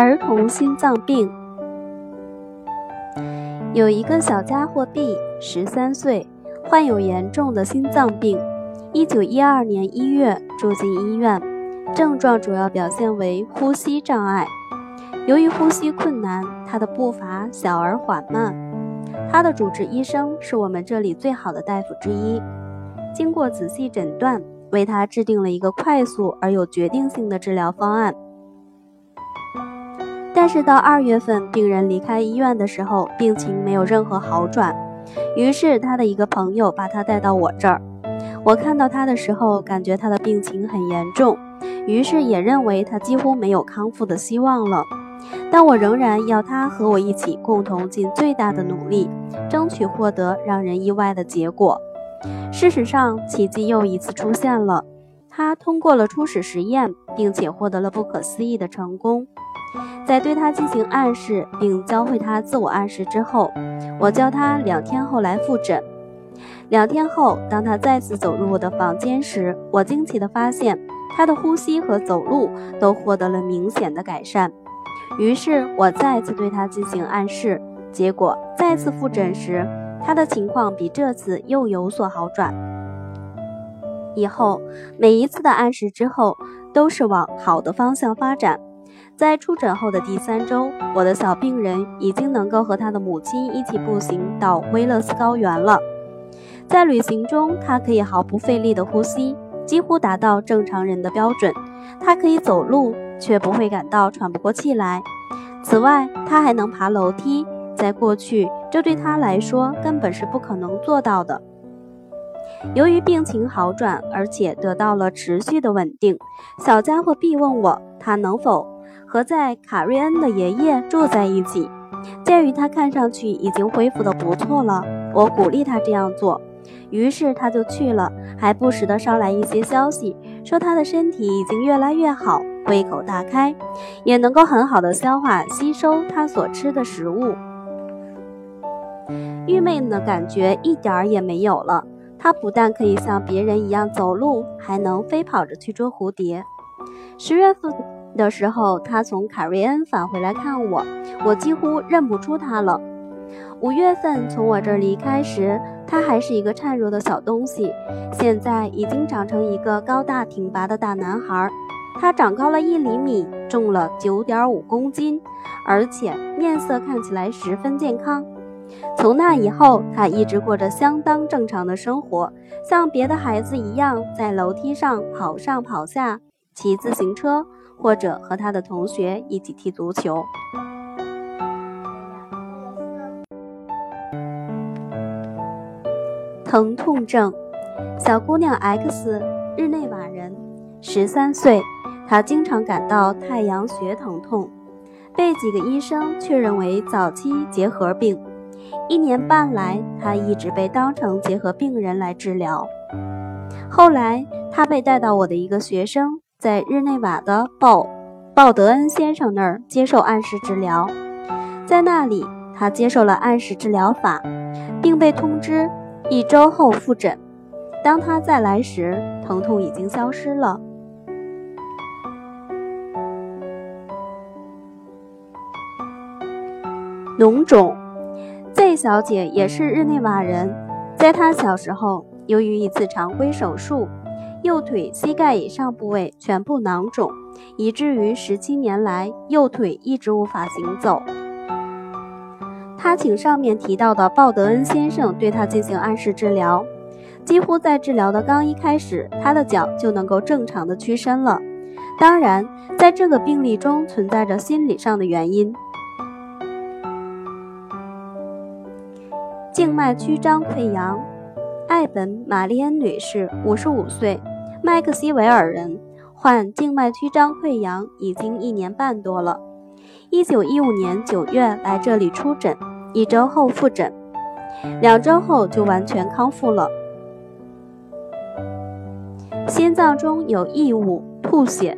儿童心脏病。有一个小家伙 B，十三岁，患有严重的心脏病。一九一二年一月住进医院，症状主要表现为呼吸障碍。由于呼吸困难，他的步伐小而缓慢。他的主治医生是我们这里最好的大夫之一。经过仔细诊断，为他制定了一个快速而有决定性的治疗方案。但是到二月份，病人离开医院的时候，病情没有任何好转。于是他的一个朋友把他带到我这儿。我看到他的时候，感觉他的病情很严重，于是也认为他几乎没有康复的希望了。但我仍然要他和我一起共同尽最大的努力，争取获得让人意外的结果。事实上，奇迹又一次出现了。他通过了初始实验，并且获得了不可思议的成功。在对他进行暗示并教会他自我暗示之后，我叫他两天后来复诊。两天后，当他再次走入我的房间时，我惊奇地发现他的呼吸和走路都获得了明显的改善。于是我再次对他进行暗示，结果再次复诊时，他的情况比这次又有所好转。以后每一次的暗示之后，都是往好的方向发展。在出诊后的第三周，我的小病人已经能够和他的母亲一起步行到威勒斯高原了。在旅行中，他可以毫不费力地呼吸，几乎达到正常人的标准。他可以走路，却不会感到喘不过气来。此外，他还能爬楼梯，在过去，这对他来说根本是不可能做到的。由于病情好转，而且得到了持续的稳定，小家伙必问我，他能否？和在卡瑞恩的爷爷住在一起。鉴于他看上去已经恢复的不错了，我鼓励他这样做，于是他就去了，还不时地捎来一些消息，说他的身体已经越来越好，胃口大开，也能够很好的消化吸收他所吃的食物。郁闷的感觉一点儿也没有了。他不但可以像别人一样走路，还能飞跑着去捉蝴蝶。十月份。的时候，他从卡瑞恩返回来看我，我几乎认不出他了。五月份从我这儿离开时，他还是一个孱弱的小东西，现在已经长成一个高大挺拔的大男孩。他长高了一厘米，重了九点五公斤，而且面色看起来十分健康。从那以后，他一直过着相当正常的生活，像别的孩子一样，在楼梯上跑上跑下，骑自行车。或者和他的同学一起踢足球。疼痛症，小姑娘 X，日内瓦人，十三岁，她经常感到太阳穴疼痛，被几个医生确认为早期结核病。一年半来，她一直被当成结核病人来治疗。后来，她被带到我的一个学生。在日内瓦的鲍鲍德恩先生那儿接受暗示治疗，在那里他接受了暗示治疗法，并被通知一周后复诊。当他再来时，疼痛已经消失了。脓肿，Z 小姐也是日内瓦人，在她小时候，由于一次常规手术。右腿膝盖以上部位全部囊肿，以至于十七年来右腿一直无法行走。他请上面提到的鲍德恩先生对他进行暗示治疗，几乎在治疗的刚一开始，他的脚就能够正常的屈伸了。当然，在这个病例中存在着心理上的原因。静脉曲张溃疡。艾本·玛丽恩女士，五十五岁，麦克西韦尔人，患静脉曲张溃疡已经一年半多了。一九一五年九月来这里出诊，一周后复诊，两周后就完全康复了。心脏中有异物，吐血。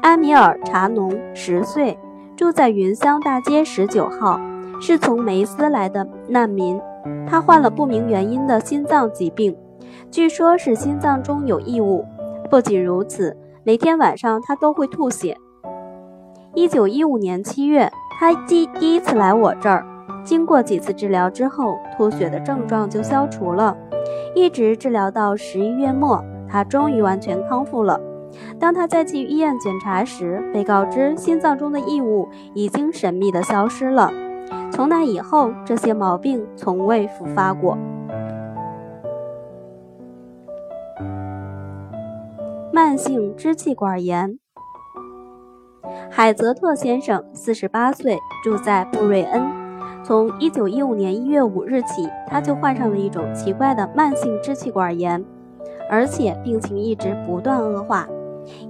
安米尔·查农，十岁，住在云香大街十九号，是从梅斯来的难民。他患了不明原因的心脏疾病，据说是心脏中有异物。不仅如此，每天晚上他都会吐血。一九一五年七月，他第第一次来我这儿，经过几次治疗之后，吐血的症状就消除了，一直治疗到十一月末，他终于完全康复了。当他再去医院检查时，被告知心脏中的异物已经神秘地消失了。从那以后，这些毛病从未复发过。慢性支气管炎。海泽特先生，四十八岁，住在布瑞恩。从一九一五年一月五日起，他就患上了一种奇怪的慢性支气管炎，而且病情一直不断恶化。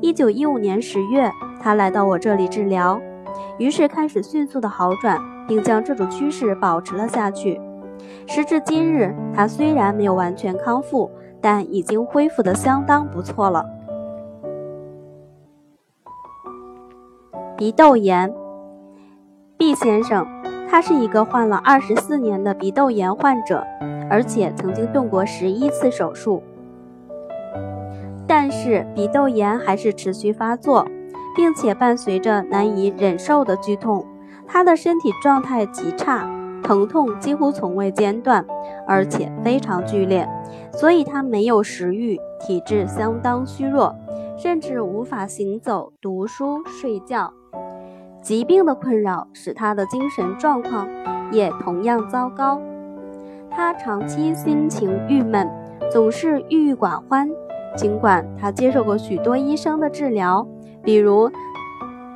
一九一五年十月，他来到我这里治疗，于是开始迅速的好转，并将这种趋势保持了下去。时至今日，他虽然没有完全康复，但已经恢复的相当不错了。鼻窦炎，B 先生，他是一个患了二十四年的鼻窦炎患者，而且曾经动过十一次手术。但是鼻窦炎还是持续发作，并且伴随着难以忍受的剧痛。他的身体状态极差，疼痛几乎从未间断，而且非常剧烈，所以他没有食欲，体质相当虚弱，甚至无法行走、读书、睡觉。疾病的困扰使他的精神状况也同样糟糕。他长期心情郁闷，总是郁郁寡欢。尽管他接受过许多医生的治疗，比如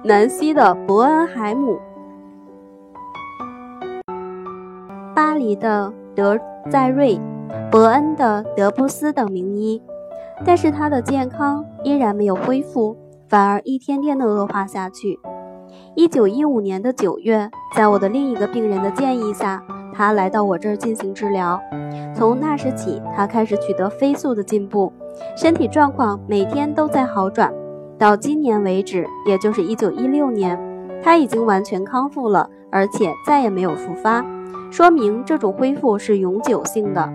南希的伯恩海姆、巴黎的德在瑞、伯恩的德布斯等名医，但是他的健康依然没有恢复，反而一天天的恶化下去。一九一五年的九月，在我的另一个病人的建议下，他来到我这儿进行治疗。从那时起，他开始取得飞速的进步。身体状况每天都在好转，到今年为止，也就是一九一六年，他已经完全康复了，而且再也没有复发，说明这种恢复是永久性的。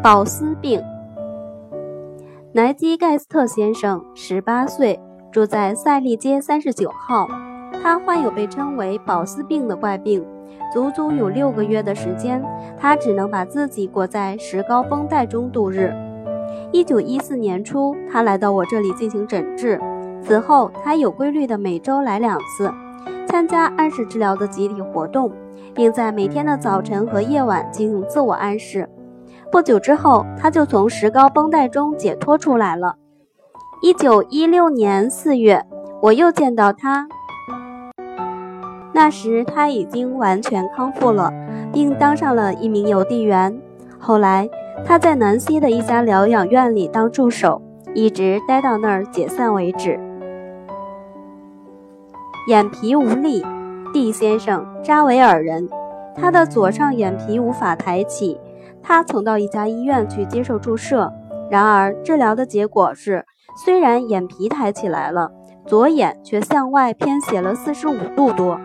保斯病，莱基盖斯特先生，十八岁，住在赛利街三十九号，他患有被称为保斯病的怪病。足足有六个月的时间，他只能把自己裹在石膏绷带中度日。一九一四年初，他来到我这里进行诊治。此后，他有规律的每周来两次，参加暗示治疗的集体活动，并在每天的早晨和夜晚进行自我暗示。不久之后，他就从石膏绷带中解脱出来了。一九一六年四月，我又见到他。那时他已经完全康复了，并当上了一名邮递员。后来他在南希的一家疗养院里当助手，一直待到那儿解散为止。眼皮无力，D 先生，扎维尔人，他的左上眼皮无法抬起。他曾到一家医院去接受注射，然而治疗的结果是，虽然眼皮抬起来了，左眼却向外偏斜了四十五度多。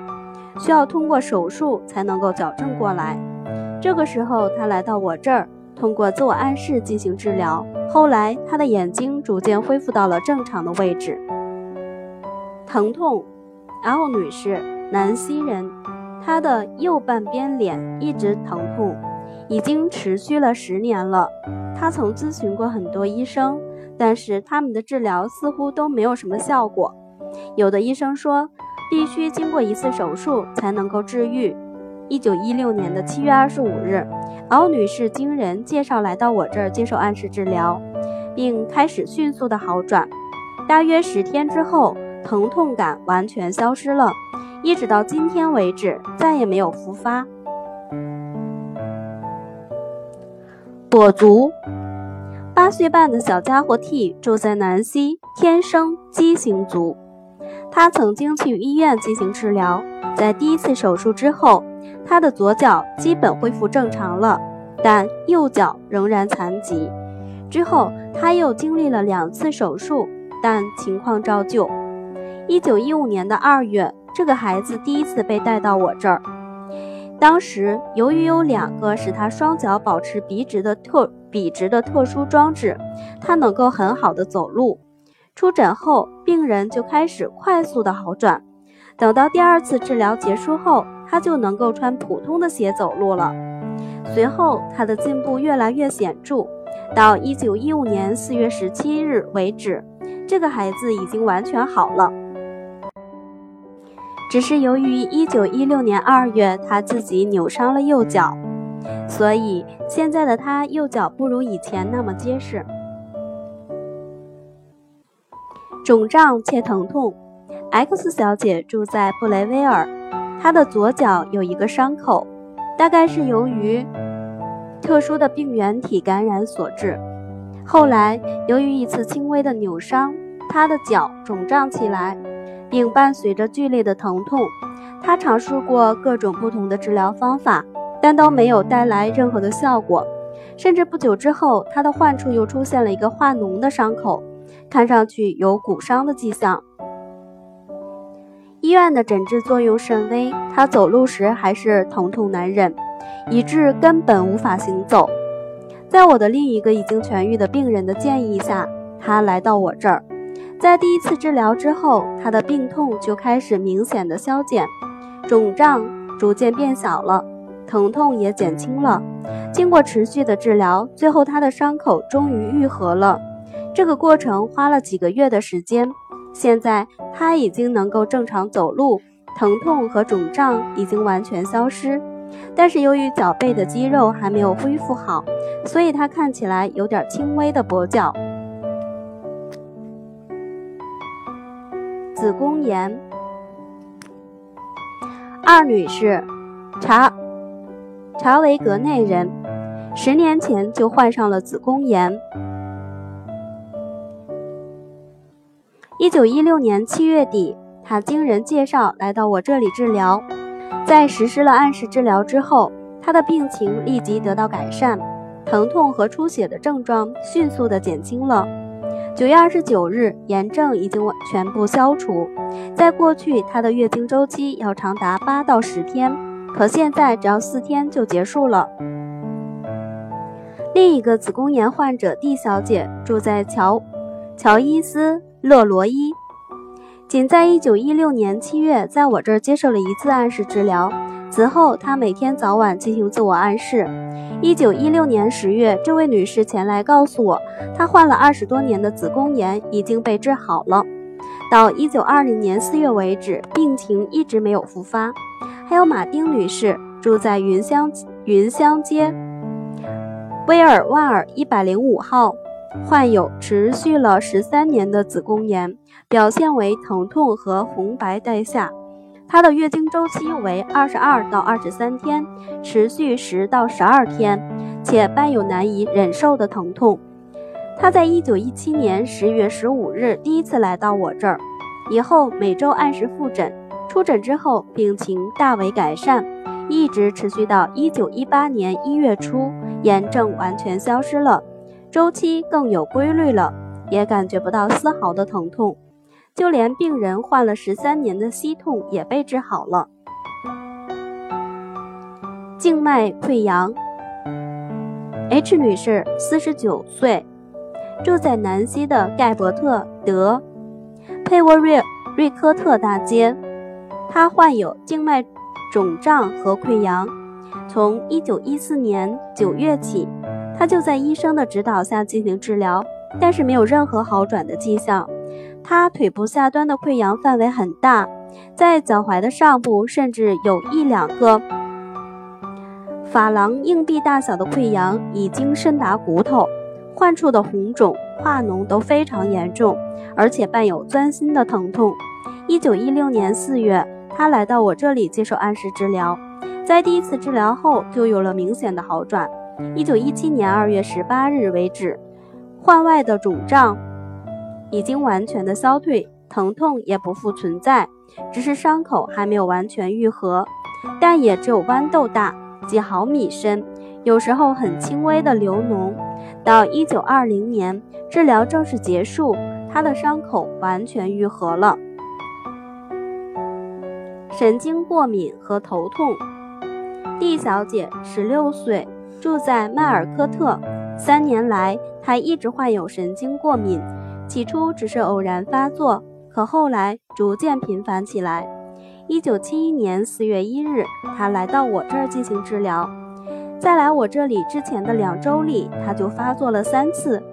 需要通过手术才能够矫正过来。这个时候，他来到我这儿，通过自我暗示进行治疗。后来，他的眼睛逐渐恢复到了正常的位置。疼痛，L 女士，南希人，她的右半边脸一直疼痛，已经持续了十年了。她曾咨询过很多医生，但是他们的治疗似乎都没有什么效果。有的医生说。必须经过一次手术才能够治愈。一九一六年的七月二十五日，敖女士经人介绍来到我这儿接受暗示治疗，并开始迅速的好转。大约十天之后，疼痛感完全消失了，一直到今天为止再也没有复发。跛足，八岁半的小家伙 T 住在南希，天生畸形足。他曾经去医院进行治疗，在第一次手术之后，他的左脚基本恢复正常了，但右脚仍然残疾。之后他又经历了两次手术，但情况照旧。一九一五年的二月，这个孩子第一次被带到我这儿，当时由于有两个使他双脚保持笔直的特笔直的特殊装置，他能够很好的走路。出诊后，病人就开始快速的好转。等到第二次治疗结束后，他就能够穿普通的鞋走路了。随后，他的进步越来越显著。到一九一五年四月十七日为止，这个孩子已经完全好了。只是由于一九一六年二月他自己扭伤了右脚，所以现在的他右脚不如以前那么结实。肿胀且疼痛。X 小姐住在布雷威尔，他的左脚有一个伤口，大概是由于特殊的病原体感染所致。后来由于一次轻微的扭伤，他的脚肿胀起来，并伴随着剧烈的疼痛。他尝试过各种不同的治疗方法，但都没有带来任何的效果。甚至不久之后，他的患处又出现了一个化脓的伤口，看上去有骨伤的迹象。医院的诊治作用甚微，他走路时还是疼痛难忍，以致根本无法行走。在我的另一个已经痊愈的病人的建议下，他来到我这儿。在第一次治疗之后，他的病痛就开始明显的消减，肿胀逐渐变小了，疼痛也减轻了。经过持续的治疗，最后他的伤口终于愈合了。这个过程花了几个月的时间。现在他已经能够正常走路，疼痛和肿胀已经完全消失，但是由于脚背的肌肉还没有恢复好，所以他看起来有点轻微的跛脚。子宫炎，二女士，查查维格内人，十年前就患上了子宫炎。一九一六年七月底，他经人介绍来到我这里治疗。在实施了按时治疗之后，他的病情立即得到改善，疼痛和出血的症状迅速的减轻了。九月二十九日，炎症已经全部消除。在过去，他的月经周期要长达八到十天，可现在只要四天就结束了。另一个子宫炎患者 D 小姐住在乔乔伊斯。勒罗伊仅在一九一六年七月，在我这儿接受了一次暗示治疗。此后，她每天早晚进行自我暗示。一九一六年十月，这位女士前来告诉我，她患了二十多年的子宫炎已经被治好了。到一九二零年四月为止，病情一直没有复发。还有马丁女士住在云香云香街威尔万尔一百零五号。患有持续了十三年的子宫炎，表现为疼痛和红白带下。她的月经周期为二十二到二十三天，持续十到十二天，且伴有难以忍受的疼痛。她在一九一七年十月十五日第一次来到我这儿，以后每周按时复诊。出诊之后，病情大为改善，一直持续到一九一八年一月初，炎症完全消失了。周期更有规律了，也感觉不到丝毫的疼痛，就连病人患了十三年的膝痛也被治好了。静脉溃疡，H 女士，四十九岁，住在南溪的盖伯特德佩沃瑞瑞科特大街。她患有静脉肿胀和溃疡，从一九一四年九月起。他就在医生的指导下进行治疗，但是没有任何好转的迹象。他腿部下端的溃疡范围很大，在脚踝的上部甚至有一两个法郎硬币大小的溃疡，已经深达骨头。患处的红肿、化脓都非常严重，而且伴有钻心的疼痛。一九一六年四月，他来到我这里接受按时治疗，在第一次治疗后就有了明显的好转。一九一七年二月十八日为止，患外的肿胀已经完全的消退，疼痛也不复存在，只是伤口还没有完全愈合，但也只有豌豆大，几毫米深，有时候很轻微的流脓。到一九二零年，治疗正式结束，他的伤口完全愈合了。神经过敏和头痛，D 小姐，十六岁。住在迈尔科特，三年来，他一直患有神经过敏，起初只是偶然发作，可后来逐渐频繁起来。一九七一年四月一日，他来到我这儿进行治疗。在来我这里之前的两周里，他就发作了三次。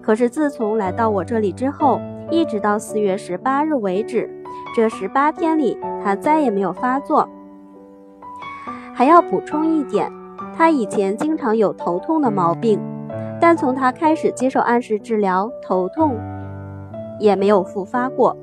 可是自从来到我这里之后，一直到四月十八日为止，这十八天里，他再也没有发作。还要补充一点，他以前经常有头痛的毛病，但从他开始接受按时治疗，头痛也没有复发过。